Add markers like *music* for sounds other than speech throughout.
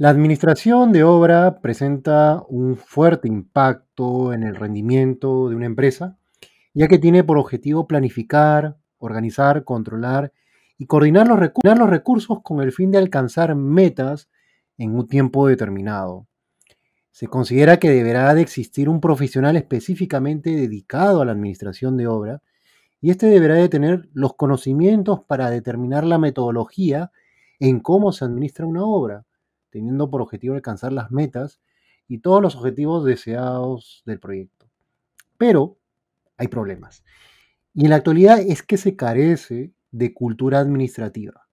La administración de obra presenta un fuerte impacto en el rendimiento de una empresa, ya que tiene por objetivo planificar, organizar, controlar y coordinar los, recursos con el fin de alcanzar metas en un tiempo determinado. Se considera que deberá de existir un profesional específicamente dedicado a la administración de obra y este deberá de tener los conocimientos para determinar la metodología en cómo se administra una obra teniendo por objetivo alcanzar las metas y todos los objetivos deseados del proyecto. Pero hay problemas. Y en la actualidad es que se carece de cultura administrativa,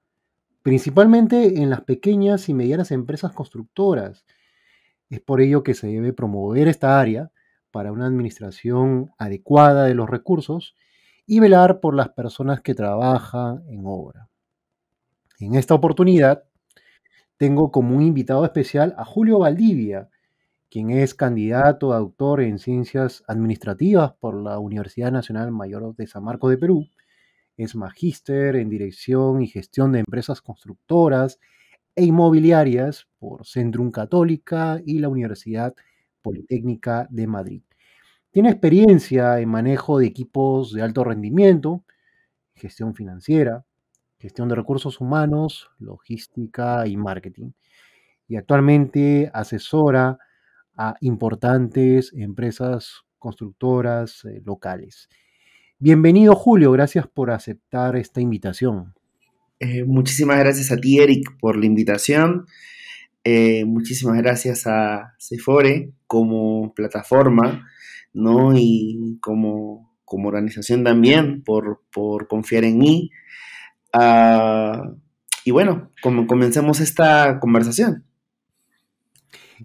principalmente en las pequeñas y medianas empresas constructoras. Es por ello que se debe promover esta área para una administración adecuada de los recursos y velar por las personas que trabajan en obra. En esta oportunidad tengo como un invitado especial a Julio Valdivia, quien es candidato a doctor en ciencias administrativas por la Universidad Nacional Mayor de San Marcos de Perú. Es magíster en dirección y gestión de empresas constructoras e inmobiliarias por Centrum Católica y la Universidad Politécnica de Madrid. Tiene experiencia en manejo de equipos de alto rendimiento, gestión financiera, gestión de recursos humanos, logística y marketing. Y actualmente asesora a importantes empresas constructoras eh, locales. Bienvenido Julio, gracias por aceptar esta invitación. Eh, muchísimas gracias a ti Eric por la invitación. Eh, muchísimas gracias a Cefore como plataforma ¿no? y como, como organización también por, por confiar en mí. Ah, y bueno, como comencemos esta conversación.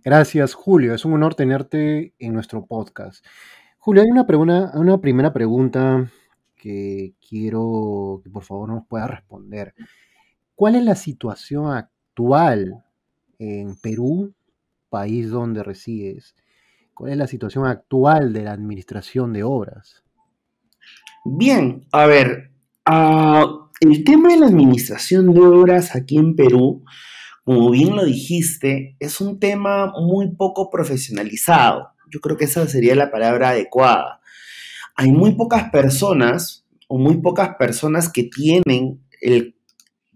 Gracias, Julio. Es un honor tenerte en nuestro podcast. Julio, hay una, pregunta, una primera pregunta que quiero que por favor nos pueda responder. ¿Cuál es la situación actual en Perú, país donde resides? ¿Cuál es la situación actual de la administración de obras? Bien, a ver, uh, el tema de la administración de obras aquí en Perú, como bien lo dijiste, es un tema muy poco profesionalizado. Yo creo que esa sería la palabra adecuada. Hay muy pocas personas o muy pocas personas que tienen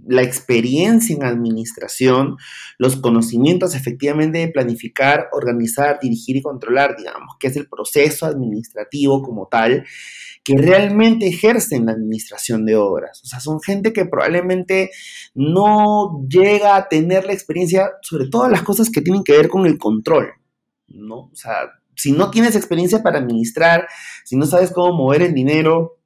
la experiencia en administración, los conocimientos efectivamente de planificar, organizar, dirigir y controlar, digamos, que es el proceso administrativo como tal, que realmente ejercen la administración de obras. O sea, son gente que probablemente no llega a tener la experiencia sobre todas las cosas que tienen que ver con el control, ¿no? O sea, si no tienes experiencia para administrar, si no sabes cómo mover el dinero,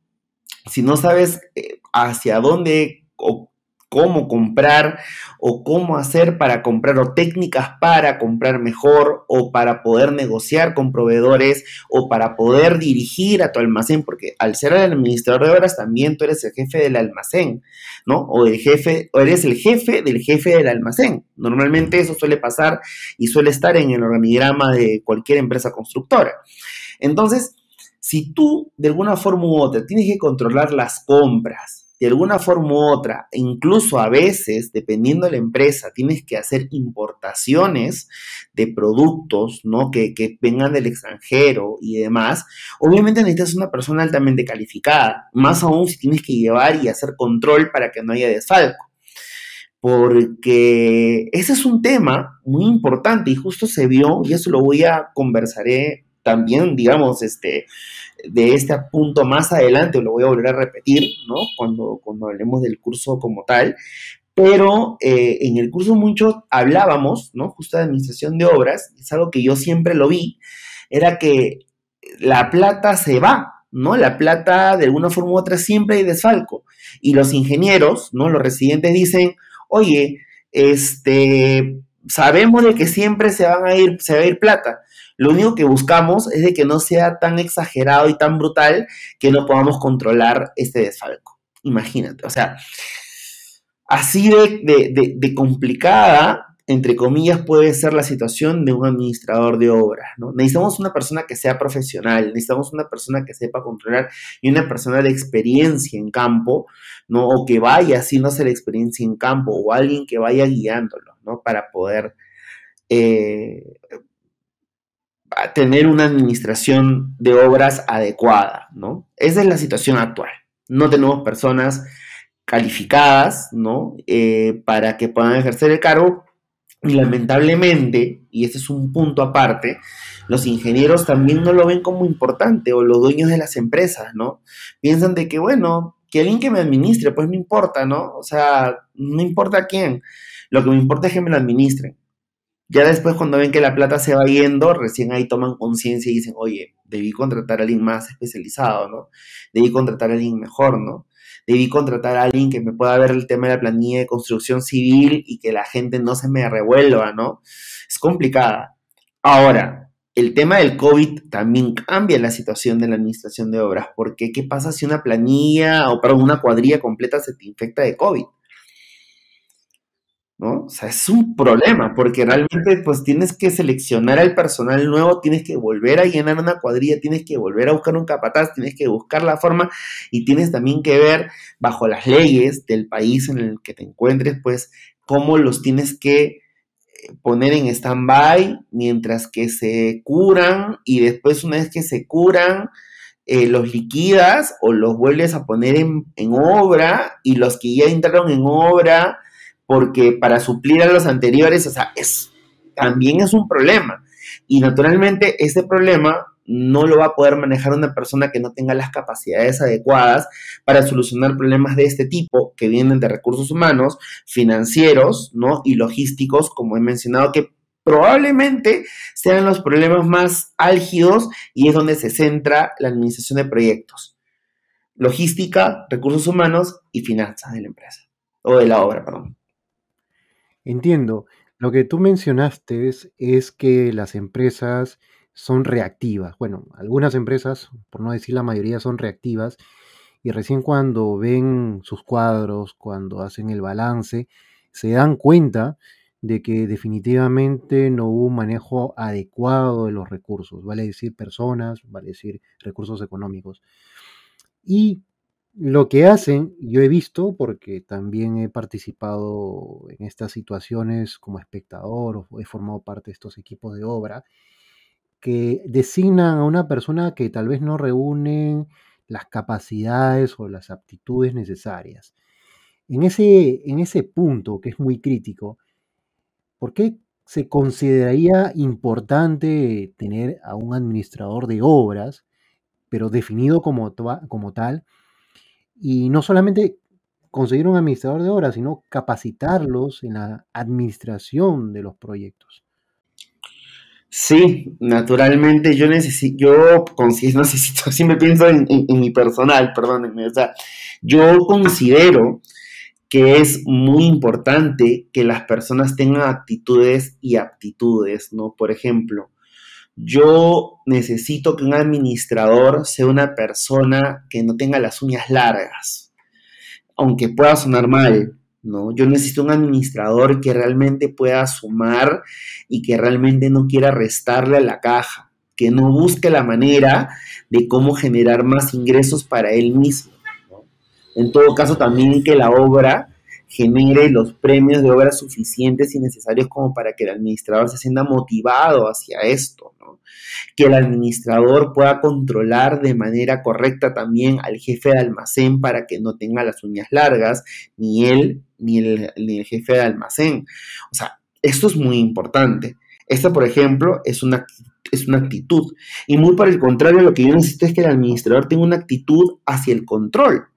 si no sabes eh, hacia dónde o cómo comprar o cómo hacer para comprar o técnicas para comprar mejor o para poder negociar con proveedores o para poder dirigir a tu almacén, porque al ser el administrador de obras también tú eres el jefe del almacén, ¿no? O el jefe, o eres el jefe del jefe del almacén. Normalmente eso suele pasar y suele estar en el organigrama de cualquier empresa constructora. Entonces, si tú de alguna forma u otra tienes que controlar las compras, de alguna forma u otra, incluso a veces, dependiendo de la empresa, tienes que hacer importaciones de productos, ¿no? Que, que vengan del extranjero y demás, obviamente necesitas una persona altamente calificada, más aún si tienes que llevar y hacer control para que no haya desfalco porque ese es un tema muy importante y justo se vio, y eso lo voy a conversaré también, digamos, este, de este punto más adelante, lo voy a volver a repetir, ¿no? Cuando, cuando hablemos del curso como tal, pero eh, en el curso mucho hablábamos, ¿no? Justo de administración de obras, es algo que yo siempre lo vi, era que la plata se va, ¿no? La plata de alguna forma u otra siempre hay desfalco. Y los ingenieros, ¿no? Los residentes dicen, oye, este, sabemos de que siempre se van a ir, se va a ir plata. Lo único que buscamos es de que no sea tan exagerado y tan brutal que no podamos controlar este desfalco. Imagínate, o sea, así de, complicada, entre comillas, puede ser la situación de un administrador de obras, ¿no? Necesitamos una persona que sea profesional, necesitamos una persona que sepa controlar y una persona de experiencia en campo, ¿no? O que vaya haciéndose la experiencia en campo o alguien que vaya guiándolo, ¿no? Para poder eh, tener una administración de obras adecuada, ¿no? Esa es la situación actual. No tenemos personas calificadas, ¿no? Eh, para que puedan ejercer el cargo. Y lamentablemente, y este es un punto aparte, los ingenieros también no lo ven como importante, o los dueños de las empresas, ¿no? Piensan de que, bueno, que alguien que me administre, pues no importa, ¿no? O sea, no importa quién. Lo que me importa es que me lo administren. Ya después cuando ven que la plata se va yendo, recién ahí toman conciencia y dicen, oye, debí contratar a alguien más especializado, ¿no? Debí contratar a alguien mejor, ¿no? Debí contratar a alguien que me pueda ver el tema de la planilla de construcción civil y que la gente no se me revuelva, ¿no? Es complicada. Ahora, el tema del COVID también cambia la situación de la administración de obras, porque ¿qué pasa si una planilla o para una cuadrilla completa se te infecta de COVID? ¿No? O sea, es un problema, porque realmente pues tienes que seleccionar al personal nuevo, tienes que volver a llenar una cuadrilla, tienes que volver a buscar un capataz, tienes que buscar la forma y tienes también que ver bajo las leyes del país en el que te encuentres, pues cómo los tienes que eh, poner en stand-by mientras que se curan y después una vez que se curan, eh, los liquidas o los vuelves a poner en, en obra y los que ya entraron en obra porque para suplir a los anteriores, o sea, también es un problema. Y naturalmente ese problema no lo va a poder manejar una persona que no tenga las capacidades adecuadas para solucionar problemas de este tipo que vienen de recursos humanos, financieros, ¿no? Y logísticos, como he mencionado, que probablemente sean los problemas más álgidos y es donde se centra la administración de proyectos. Logística, recursos humanos y finanzas de la empresa, o de la obra, perdón. Entiendo. Lo que tú mencionaste es, que las empresas son reactivas. Bueno, algunas empresas, por no decir la mayoría, son reactivas y recién cuando ven sus cuadros, cuando hacen el balance, se dan cuenta de que definitivamente no hubo un manejo adecuado de los recursos, vale decir personas, vale decir recursos económicos. Y lo que hacen, yo he visto, porque también he participado en estas situaciones como espectador o he formado parte de estos equipos de obra, que designan a una persona que tal vez no reúne las capacidades o las aptitudes necesarias. En ese, en ese punto, que es muy crítico, ¿por qué se consideraría importante tener a un administrador de obras, pero definido como, como tal? Y no solamente conseguir un administrador de obras, sino capacitarlos en la administración de los proyectos. Sí, naturalmente yo necesito, yo necesito, *laughs* siempre pienso en, mi personal, perdónenme, o sea, yo considero que es muy importante que las personas tengan actitudes y aptitudes, ¿no? Por ejemplo, yo necesito que un administrador sea una persona que no tenga las uñas largas, aunque pueda sonar mal, ¿no? Yo necesito un administrador que realmente pueda sumar y que realmente no quiera restarle a la caja, que no busque la manera de cómo generar más ingresos para él mismo. En todo caso, también que la obra genere los premios de obra suficientes y necesarios como para que el administrador se sienta motivado hacia esto, ¿no? Que el administrador pueda controlar de manera correcta también al jefe de almacén para que no tenga las uñas largas, ni él ni el, ni el jefe de almacén. O sea, esto es muy importante. Esta, por ejemplo, es una, es una actitud. Y muy por el contrario, lo que yo necesito es que el administrador tenga una actitud hacia el control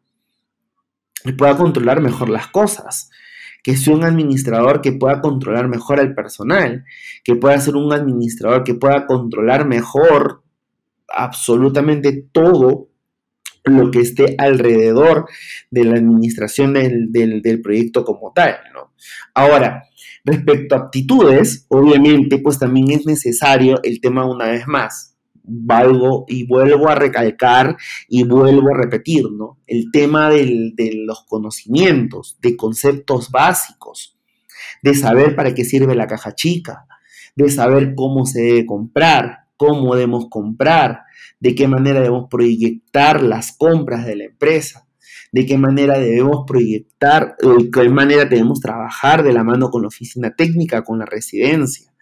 y pueda controlar mejor las cosas, que sea un administrador que pueda controlar mejor al personal, que pueda ser un administrador que pueda controlar mejor absolutamente todo lo que esté alrededor de la administración del, proyecto como tal, Ahora, respecto a aptitudes, obviamente, pues también es necesario el tema una vez más, valgo y vuelvo a recalcar y vuelvo a repetir, ¿no? El tema de los conocimientos, de conceptos básicos, de saber para qué sirve la caja chica, de saber cómo se debe comprar, cómo debemos comprar, de qué manera debemos proyectar las compras de la empresa, de qué manera debemos proyectar, de qué manera debemos trabajar de la mano con la oficina técnica, con la residencia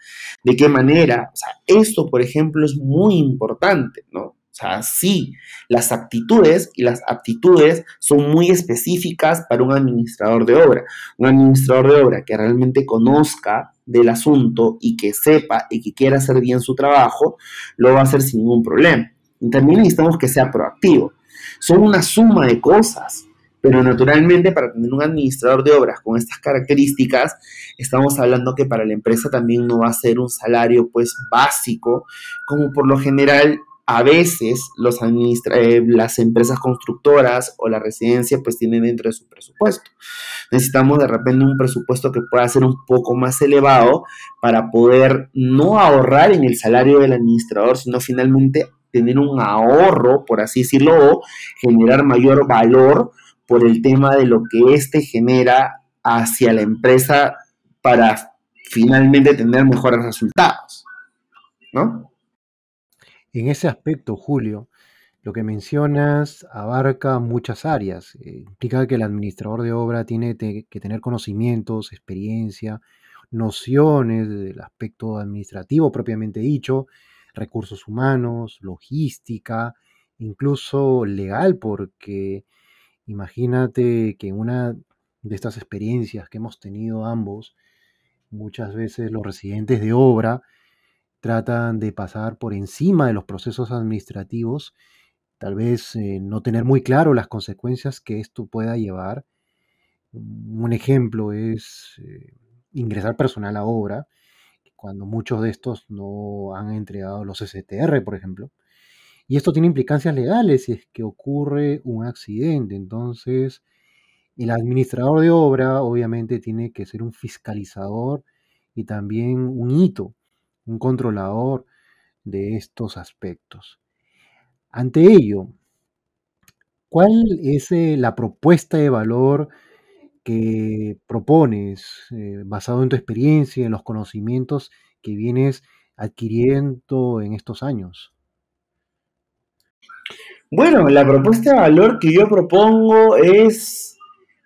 ¿De qué manera? O sea, esto, por ejemplo, es muy importante, ¿no? O sea, sí, las actitudes y las aptitudes son muy específicas para un administrador de obra. Un administrador de obra que realmente conozca del asunto y que sepa y que quiera hacer bien su trabajo, lo va a hacer sin ningún problema. Y también necesitamos que sea proactivo. Son una suma de cosas. Pero naturalmente para tener un administrador de obras con estas características, estamos hablando que para la empresa también no va a ser un salario pues básico, como por lo general a veces los eh, las empresas constructoras o la residencia pues tienen dentro de su presupuesto. Necesitamos de repente un presupuesto que pueda ser un poco más elevado para poder no ahorrar en el salario del administrador, sino finalmente tener un ahorro, por así decirlo, o generar mayor valor por el tema de lo que éste genera hacia la empresa para finalmente tener mejores resultados. ¿No? En ese aspecto, Julio, lo que mencionas abarca muchas áreas. Eh, implica que el administrador de obra tiene que tener conocimientos, experiencia, nociones del aspecto administrativo propiamente dicho, recursos humanos, logística, incluso legal, porque Imagínate que una de estas experiencias que hemos tenido ambos, muchas veces los residentes de obra tratan de pasar por encima de los procesos administrativos, tal vez eh, no tener muy claro las consecuencias que esto pueda llevar. Un ejemplo es eh, ingresar personal a obra, cuando muchos de estos no han entregado los STR, por ejemplo. Y esto tiene implicancias legales si es que ocurre un accidente. Entonces, el administrador de obra obviamente tiene que ser un fiscalizador y también un hito, un controlador de estos aspectos. Ante ello, ¿cuál es eh, la propuesta de valor que propones eh, basado en tu experiencia, y en los conocimientos que vienes adquiriendo en estos años? Bueno, la propuesta de valor que yo propongo es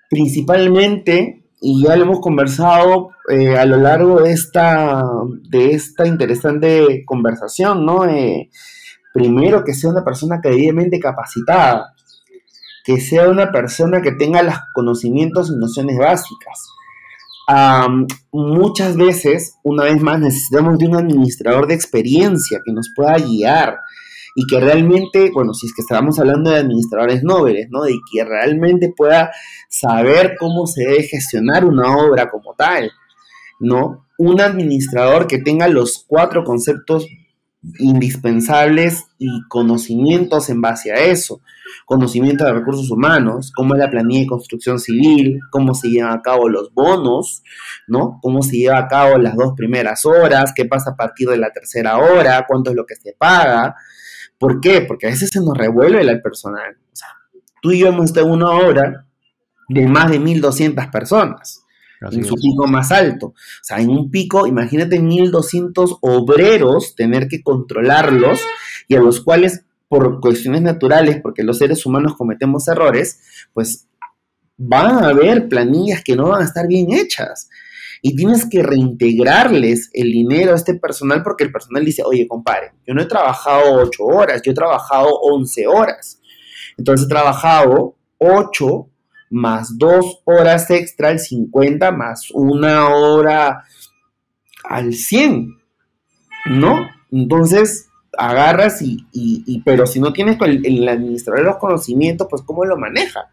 principalmente, y ya lo hemos conversado eh, a lo largo de esta, de esta interesante conversación, ¿no? Eh, primero, que sea una persona debidamente capacitada, que sea una persona que tenga los conocimientos y nociones básicas. muchas veces, una vez más, necesitamos de un administrador de experiencia que nos pueda guiar, y que realmente, bueno, si es que estábamos hablando de administradores nobles, ¿no? De que realmente pueda saber cómo se debe gestionar una obra como tal, ¿no? Un administrador que tenga los cuatro conceptos indispensables y conocimientos en base a eso. Conocimiento de recursos humanos, cómo es la planilla de construcción civil, cómo se llevan a cabo los bonos, ¿no? Cómo se lleva a cabo las dos primeras horas, qué pasa a partir de la tercera hora, cuánto es lo que se paga, ¿Por qué? Porque a veces se nos revuelve el personal. O sea, tú y yo hemos estado una obra de más de 1.200 personas. en su pico más alto. O sea, en un pico, imagínate 1.200 obreros tener que controlarlos y a los cuales, por cuestiones naturales, porque los seres humanos cometemos errores, pues van a haber planillas que no van a estar bien hechas y tienes que reintegrarles el dinero a este personal porque el personal dice, oye, compadre, yo no he trabajado 8 horas, yo he trabajado 11 horas. Entonces he trabajado 8 más 2 horas extra al 50 más una hora al 100, ¿no? Entonces agarras y, y, pero si no tienes el, el administrador de los conocimientos, pues ¿cómo lo maneja?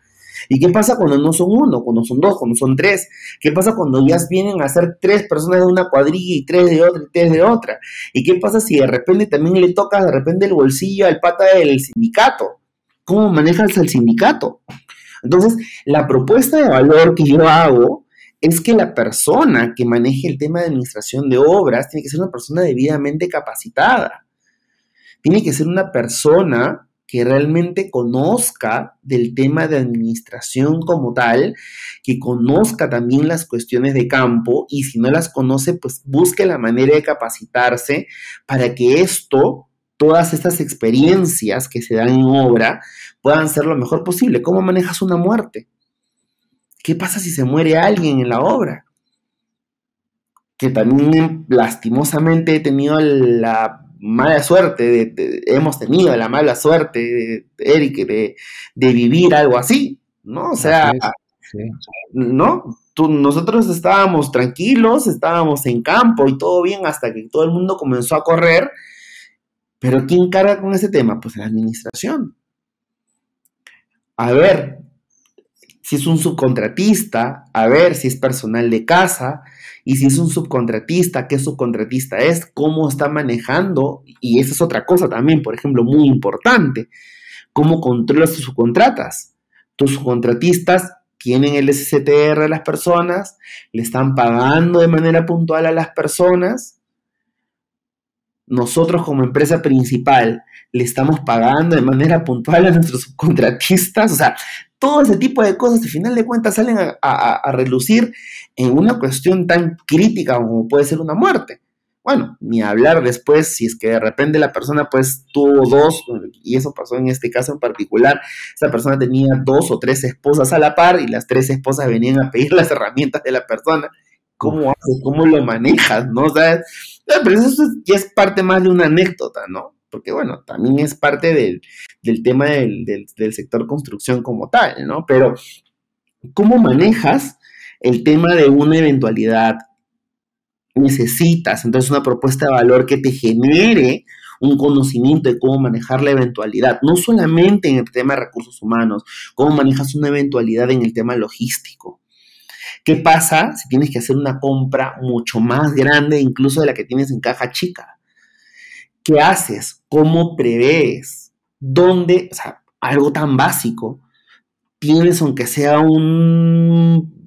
¿Y qué pasa cuando no son uno, cuando son dos, cuando son tres? ¿Qué pasa cuando ya vienen a ser tres personas de una cuadrilla y tres de otra y tres de otra? ¿Y qué pasa si de repente también le toca de repente el bolsillo al pata del sindicato? ¿Cómo manejas el sindicato? Entonces, la propuesta de valor que yo hago es que la persona que maneje el tema de administración de obras tiene que ser una persona debidamente capacitada. Tiene que ser una persona que realmente conozca del tema de administración como tal, que conozca también las cuestiones de campo y si no las conoce, pues busque la manera de capacitarse para que esto, todas estas experiencias que se dan en obra, puedan ser lo mejor posible. ¿Cómo manejas una muerte? ¿Qué pasa si se muere alguien en la obra? que también lastimosamente he tenido la mala suerte, de, hemos tenido la mala suerte, Eric, de, de, vivir algo así, ¿no? O sea, ¿no? nosotros estábamos tranquilos, estábamos en campo y todo bien hasta que todo el mundo comenzó a correr, pero ¿quién carga con ese tema? Pues la administración. A ver, si es un subcontratista, a ver si es personal de casa, y si es un subcontratista, qué subcontratista es, cómo está manejando, y esa es otra cosa también, por ejemplo, muy importante, cómo controlas tus subcontratas. Tus subcontratistas tienen el SCTR a las personas, le están pagando de manera puntual a las personas. Nosotros como empresa principal le estamos pagando de manera puntual a nuestros subcontratistas. O sea, todo ese tipo de cosas, al final de cuentas, salen a, relucir en una cuestión tan crítica como puede ser una muerte. Bueno, ni hablar después si es que de repente la persona pues tuvo dos, y eso pasó en este caso en particular, esa persona tenía dos o tres esposas a la par y las tres esposas venían a pedir las herramientas de la persona. ¿Cómo haces? ¿Cómo lo manejas? ¿No? O pero eso ya es parte más de una anécdota, ¿no? porque bueno, también es parte del, tema del, del, sector construcción como tal, ¿no? Pero, ¿cómo manejas el tema de una eventualidad? Necesitas entonces una propuesta de valor que te genere un conocimiento de cómo manejar la eventualidad, no solamente en el tema de recursos humanos, cómo manejas una eventualidad en el tema logístico. ¿Qué pasa si tienes que hacer una compra mucho más grande incluso de la que tienes en caja chica? ¿Qué haces? ¿Cómo prevés? ¿Dónde? O sea, algo tan básico. Tienes, aunque sea un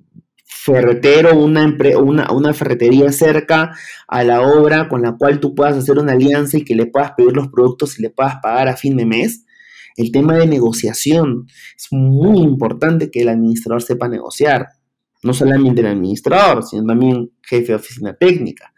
ferretero, una, una, una, ferretería cerca a la obra con la cual tú puedas hacer una alianza y que le puedas pedir los productos y le puedas pagar a fin de mes. El tema de negociación. Es muy importante que el administrador sepa negociar. No solamente el administrador, sino también jefe de oficina técnica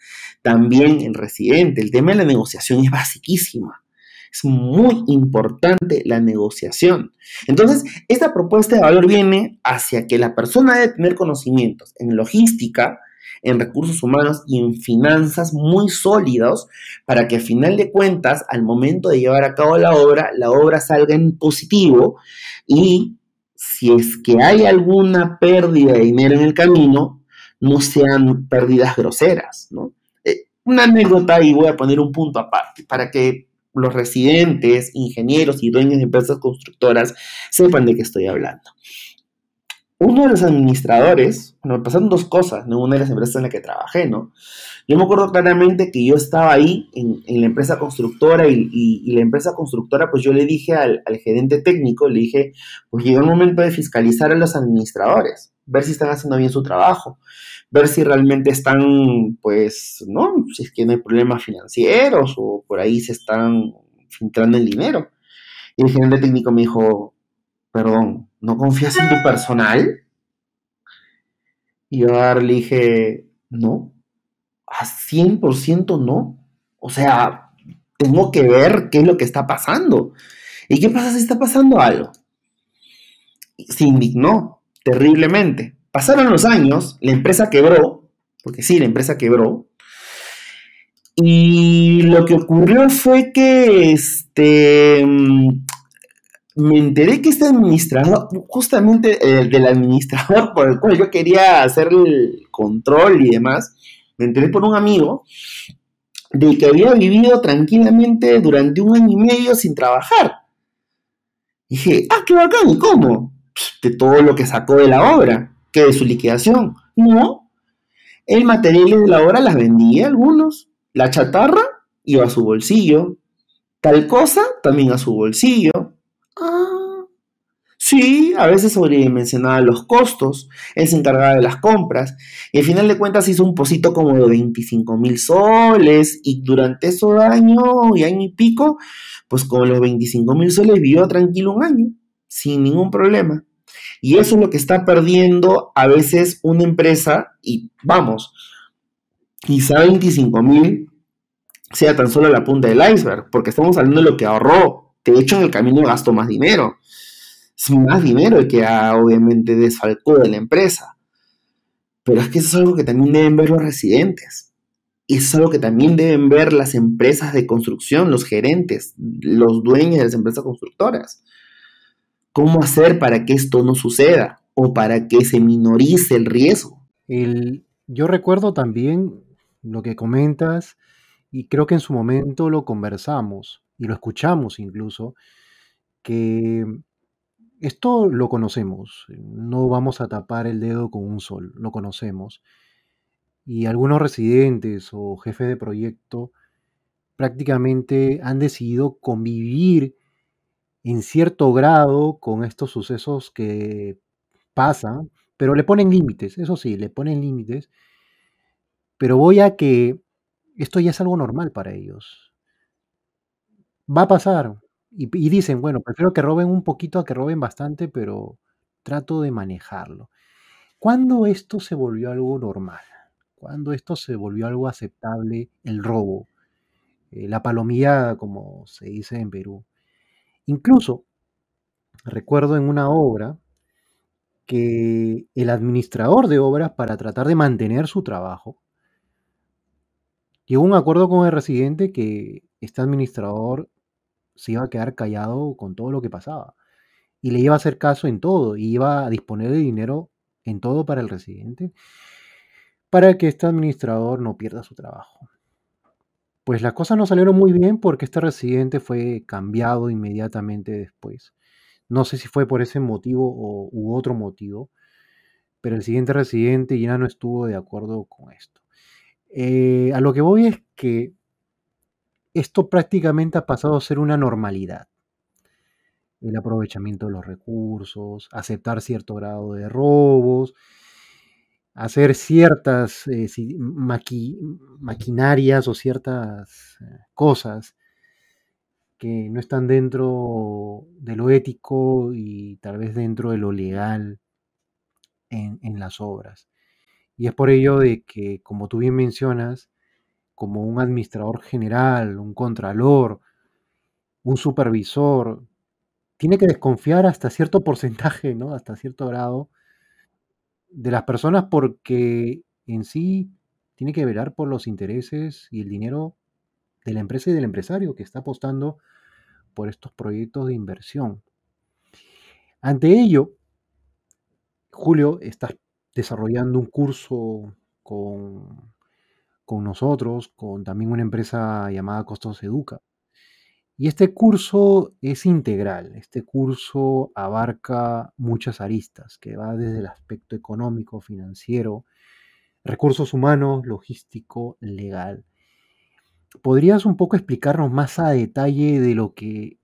también el residente. El tema de la negociación es basiquísima. Es muy importante la negociación. Entonces, esta propuesta de valor viene hacia que la persona debe tener conocimientos en logística, en recursos humanos y en finanzas muy sólidos para que a final de cuentas, al momento de llevar a cabo la obra, la obra salga en positivo y si es que hay alguna pérdida de dinero en el camino, no sean pérdidas groseras, ¿no? una anécdota y voy a poner un punto aparte para que los residentes, ingenieros y dueños de empresas constructoras sepan de qué estoy hablando. Uno de los administradores, me pasaron dos cosas en una de las empresas en la que trabajé, ¿no? Yo me acuerdo claramente que yo estaba ahí en, la empresa constructora y, la empresa constructora, pues yo le dije al, al gerente técnico, le dije, pues llegó el momento de fiscalizar a los administradores, ver si están haciendo bien su trabajo ver si realmente están, pues, ¿no? Si es que no hay problemas financieros o por ahí se están filtrando el dinero. Y el gerente técnico me dijo, perdón, ¿no confías en tu personal? Y yo le dije, no, a 100% no. O sea, tengo que ver qué es lo que está pasando. ¿Y qué pasa si está pasando algo? Se indignó terriblemente. Pasaron los años, la empresa quebró, porque sí, la empresa quebró. Y lo que ocurrió fue que este, me enteré que este administrador, justamente el del administrador *laughs* por el cual yo quería hacer el control y demás, me enteré por un amigo de que había vivido tranquilamente durante un año y medio sin trabajar. Y dije, ah, qué bacán, ¿y cómo? De todo lo que sacó de la obra de su liquidación. No. El material de la obra las vendía algunos. La chatarra iba a su bolsillo. Tal cosa también a su bolsillo. Ah. Sí, a veces sobredimensionaba los costos, él se encargaba de las compras y al final de cuentas hizo un posito como de 25 mil soles y durante ese año y año y pico, pues con los 25 mil soles vivió tranquilo un año, sin ningún problema. Y eso es lo que está perdiendo a veces una empresa y vamos, quizá 25 mil sea tan solo la punta del iceberg, porque estamos hablando de lo que ahorró. De hecho, en el camino gastó más dinero. Es más dinero el que ha, obviamente desfalcó de la empresa. Pero es que eso es algo que también deben ver los residentes. es algo que también deben ver las empresas de construcción, los gerentes, los dueños de las empresas constructoras. ¿Cómo hacer para que esto no suceda o para que se minorice el riesgo? yo recuerdo también lo que comentas y creo que en su momento lo conversamos y lo escuchamos incluso, que esto lo conocemos, no vamos a tapar el dedo con un sol, lo conocemos. Y algunos residentes o jefes de proyecto prácticamente han decidido convivir en cierto grado con estos sucesos que pasan, pero le ponen límites, eso sí, le ponen límites, pero voy a que esto ya es algo normal para ellos. Va a pasar. Y, dicen, bueno, prefiero que roben un poquito a que roben bastante, pero trato de manejarlo. ¿Cuándo esto se volvió algo normal? ¿Cuándo esto se volvió algo aceptable? El robo, eh, la palomilla, como se dice en Perú. Incluso, recuerdo en una obra que el administrador de obras, para tratar de mantener su trabajo, llegó a un acuerdo con el residente que este administrador se iba a quedar callado con todo lo que pasaba. Y le iba a hacer caso en todo, y iba a disponer de dinero en todo para el residente, para que este administrador no pierda su trabajo. Pues las cosas no salieron muy bien porque este residente fue cambiado inmediatamente después. No sé si fue por ese motivo o, u otro motivo, pero el siguiente residente ya no estuvo de acuerdo con esto. Eh, a lo que voy es que esto prácticamente ha pasado a ser una normalidad. El aprovechamiento de los recursos, aceptar cierto grado de robos, hacer ciertas eh, maquinarias o ciertas eh, cosas que no están dentro de lo ético y tal vez dentro de lo legal en, en las obras. Y es por ello de que, como tú bien mencionas, como un administrador general, un contralor, un supervisor, tiene que desconfiar hasta cierto *laughs* porcentaje, ¿no? Hasta cierto grado de las personas porque en sí tiene que velar por los intereses y el dinero de la empresa y del empresario que está apostando por estos proyectos de inversión. Ante ello, Julio, estás desarrollando un curso con con nosotros, con también una empresa llamada Costos Educa. Y este curso es integral, este curso abarca muchas aristas, que va desde el aspecto económico, financiero, recursos humanos, logístico, legal. ¿Podrías un poco explicarnos más a detalle de lo que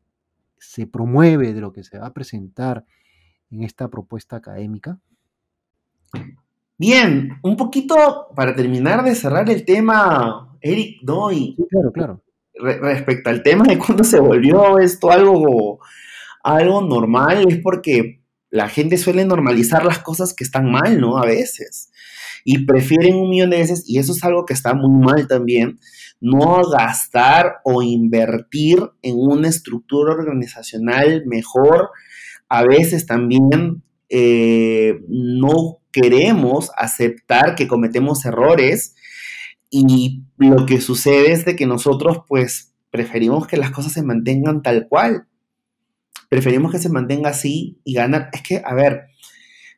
se promueve, de lo que se va a presentar en esta propuesta académica? Bien, un poquito para terminar de cerrar el tema, Eric Doy. Sí, claro, claro. respecto al tema de cuándo se volvió esto algo, algo normal, es porque la gente suele normalizar las cosas que están mal, ¿no? A veces. Y prefieren un millón de veces, y eso es algo que está muy mal también, no gastar o invertir en una estructura organizacional mejor. A veces también eh, no queremos aceptar que cometemos errores y lo que sucede es de que nosotros pues preferimos que las cosas se mantengan tal cual. Preferimos que se mantenga así y ganar. Es que, a ver,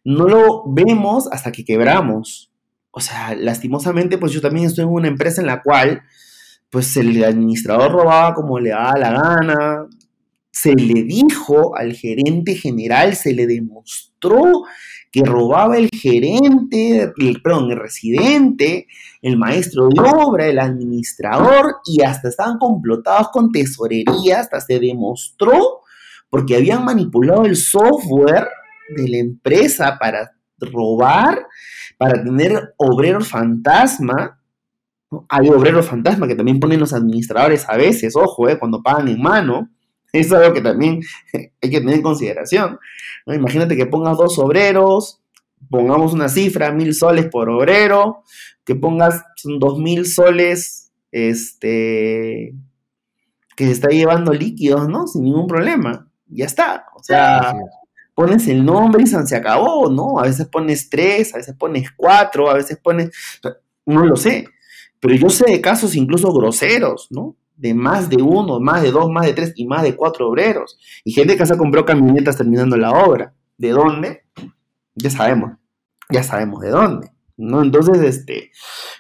no lo vemos hasta que quebramos. O sea, lastimosamente, pues yo también estoy en una empresa en la cual, pues el administrador robaba como le daba la gana, se le dijo al gerente general, se le demostró que robaba el gerente, el, perdón, el residente, el maestro de obra, el administrador, y hasta estaban complotados con tesorería, hasta se demostró, porque habían manipulado el software de la empresa para robar, para tener obreros fantasma. Hay obreros fantasma que también ponen los administradores a veces, ojo, eh, cuando pagan en mano es algo que también *laughs* hay que tener en consideración. Imagínate que pongas dos obreros, pongamos una cifra, mil soles por obrero, que pongas dos mil soles, este, que se está llevando líquidos, ¿no? Sin ningún problema. Ya está. O sea, pones el nombre y se acabó, ¿no? A veces pones tres, a veces pones cuatro, a veces pones, no lo sé Pero yo sé de casos incluso groseros, ¿no? De más de uno, más de dos, más de tres y más de cuatro obreros. Y gente que se compró camionetas terminando la obra. ¿De dónde? Ya sabemos. Ya sabemos de dónde. ¿no? Entonces, este,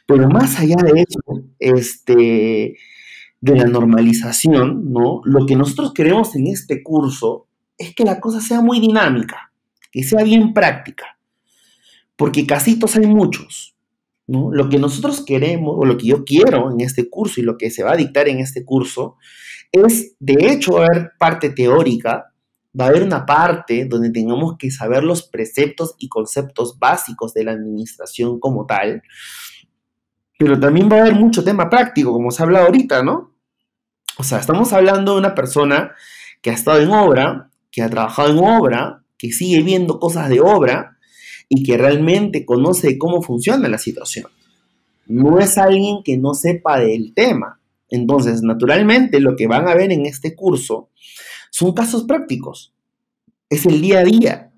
pero más allá de eso, este, de la normalización, ¿no? Lo que nosotros queremos en este curso es que la cosa sea muy dinámica, que sea bien práctica, porque casitos hay muchos, ¿no? Lo que nosotros queremos, o lo que yo quiero en este curso y lo que se va a dictar en este curso, es de hecho haber parte teórica, va a haber una parte donde tengamos que saber los preceptos y conceptos básicos de la administración como tal, pero también va a haber mucho tema práctico, como se ha hablado ahorita, ¿no? O sea, estamos hablando de una persona que ha estado en obra, que ha trabajado en obra, que sigue viendo cosas de obra y que realmente conoce cómo funciona la situación. No es alguien que no sepa del tema. Entonces, naturalmente, lo que van a ver en este curso son casos prácticos. Es el día a día.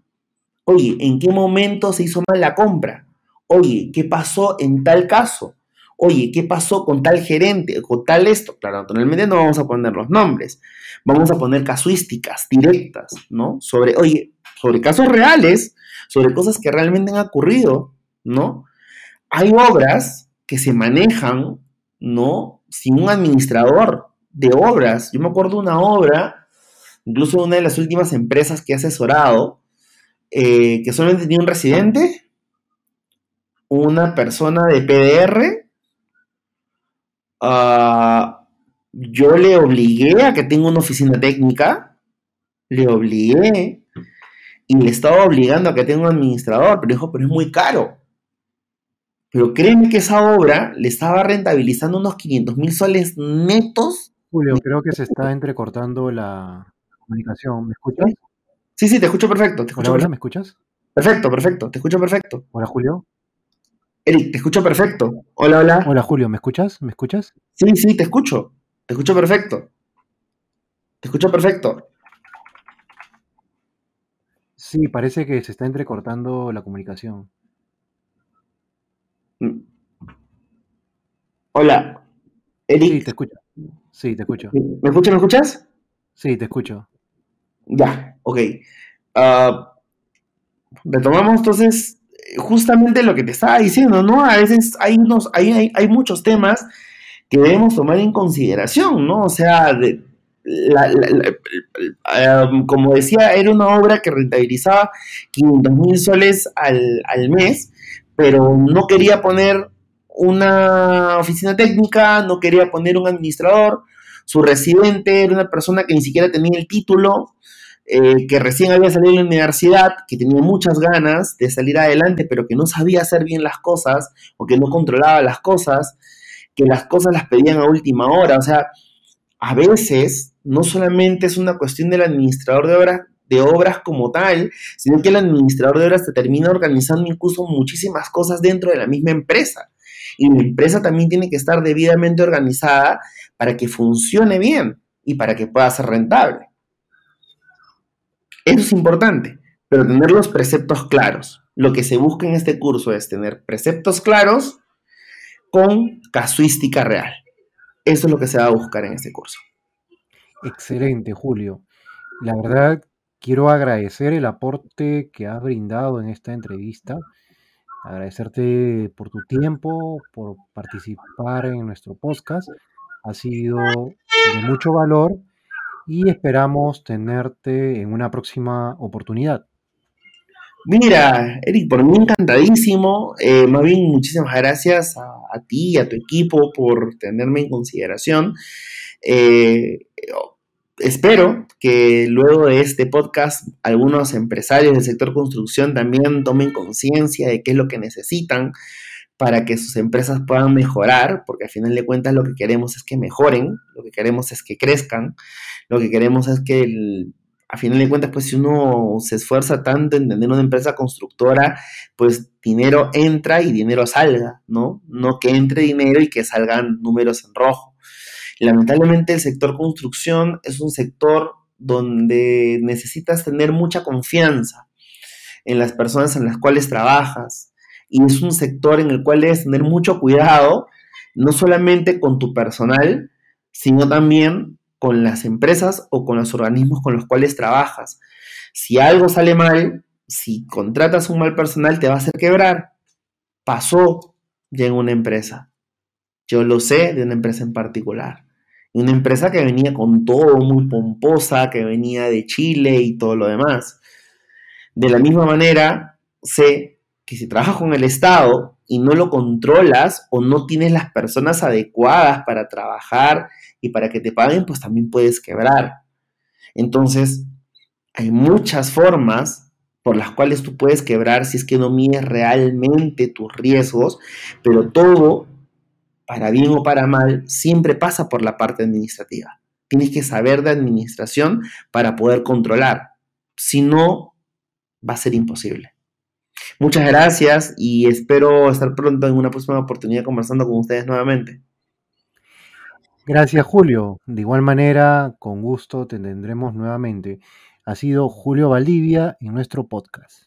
Oye, ¿en qué momento se hizo mal la compra? Oye, ¿qué pasó en tal caso? Oye, ¿qué pasó con tal gerente? Con tal esto. Claro, naturalmente no vamos a poner los nombres. Vamos a poner casuísticas directas, ¿no? Sobre, oye, sobre casos reales, sobre cosas que realmente han ocurrido, ¿no? Hay obras que se manejan, ¿no? Sin un administrador de obras. Yo me acuerdo de una obra incluso una de las últimas empresas que he asesorado, eh, que solamente tenía un residente, una persona de PDR, ah, yo le obligué a que tenga una oficina técnica, le obligué y le estaba obligando a que tenga un administrador, pero dijo, pero es muy caro. Pero créeme que esa obra le estaba rentabilizando unos 500 mil soles netos. Julio, creo que se está entrecortando la, comunicación. ¿Me escuchas? Sí, sí, te escucho perfecto. Te escucho hola, ¿me escuchas? Perfecto, perfecto, te escucho perfecto. Hola, Julio. Eric, te escucho perfecto. Hola, hola. Hola, Julio, ¿me escuchas? ¿Me escuchas? Sí, sí, te escucho. Te escucho perfecto. Te escucho perfecto. Sí, parece que se está entrecortando la comunicación. Mm. Hola, Eric. Sí, te escucho. Sí, te escucho. ¿Me escuchas? ¿Me escuchas? Sí, te escucho. Ya, ok. Ah, retomamos entonces justamente lo que te estaba diciendo, ¿no? A veces hay, unos, hay, hay, muchos temas que debemos tomar en consideración, ¿no? O sea, de, como decía, era una obra que rentabilizaba 500 mil soles al, al mes, pero no quería poner una oficina técnica, no quería poner un administrador, su residente era una persona que ni siquiera tenía el título, eh, que recién había salido de la universidad, que tenía muchas ganas de salir adelante, pero que no sabía hacer bien las cosas o que no controlaba las cosas, que las cosas las pedían a última hora. O sea, a veces no solamente es una cuestión del administrador de obras, de obras como tal, sino que el administrador de obras te termina organizando incluso muchísimas cosas dentro de la misma empresa. Y la empresa también tiene que estar debidamente organizada para que funcione bien y para que pueda ser rentable. Eso es importante, pero tener los preceptos claros. Lo que se busca en este curso es tener preceptos claros con casuística real. Eso es lo que se va a buscar en este curso. Excelente, Julio. La verdad, quiero agradecer el aporte que has brindado en esta entrevista agradecerte por tu tiempo, por participar en nuestro podcast. Ha sido de mucho valor y esperamos tenerte en una próxima oportunidad. Mira, Eric, por mí encantadísimo. Eh, más bien, muchísimas gracias a, ti y a tu equipo por tenerme en consideración. Eh, espero que luego de este podcast algunos empresarios del sector construcción también tomen conciencia de qué es lo que necesitan para que sus empresas puedan mejorar, porque al final de cuentas lo que queremos es que mejoren, lo que queremos es que crezcan, lo que queremos es que al a final de cuentas, pues si uno se esfuerza tanto en tener una empresa constructora, pues dinero entra y dinero salga, ¿no? No que entre dinero y que salgan números en rojo. Lamentablemente el sector construcción es un sector donde necesitas tener mucha confianza en las personas en las cuales trabajas y es un sector en el cual debes tener mucho cuidado no solamente con tu personal, sino también con las empresas o con los organismos con los cuales trabajas. Si algo sale mal, si contratas un mal personal, te va a hacer quebrar. Pasó ya en una empresa. Yo lo sé de una empresa en particular. Una empresa que venía con todo muy pomposa, que venía de Chile y todo lo demás. De la misma manera, sé que si trabajas con el Estado y no lo controlas o no tienes las personas adecuadas para trabajar y para que te paguen, pues también puedes quebrar. Entonces, hay muchas formas por las cuales tú puedes quebrar si es que no mides realmente tus riesgos, pero todo, para bien o para mal, siempre pasa por la parte administrativa. Tienes que saber de administración para poder controlar. Si no, va a ser imposible. Muchas gracias y espero estar pronto en una próxima oportunidad conversando con ustedes nuevamente. Gracias Julio. De igual manera, con gusto te tendremos nuevamente. Ha sido Julio Valdivia en nuestro podcast.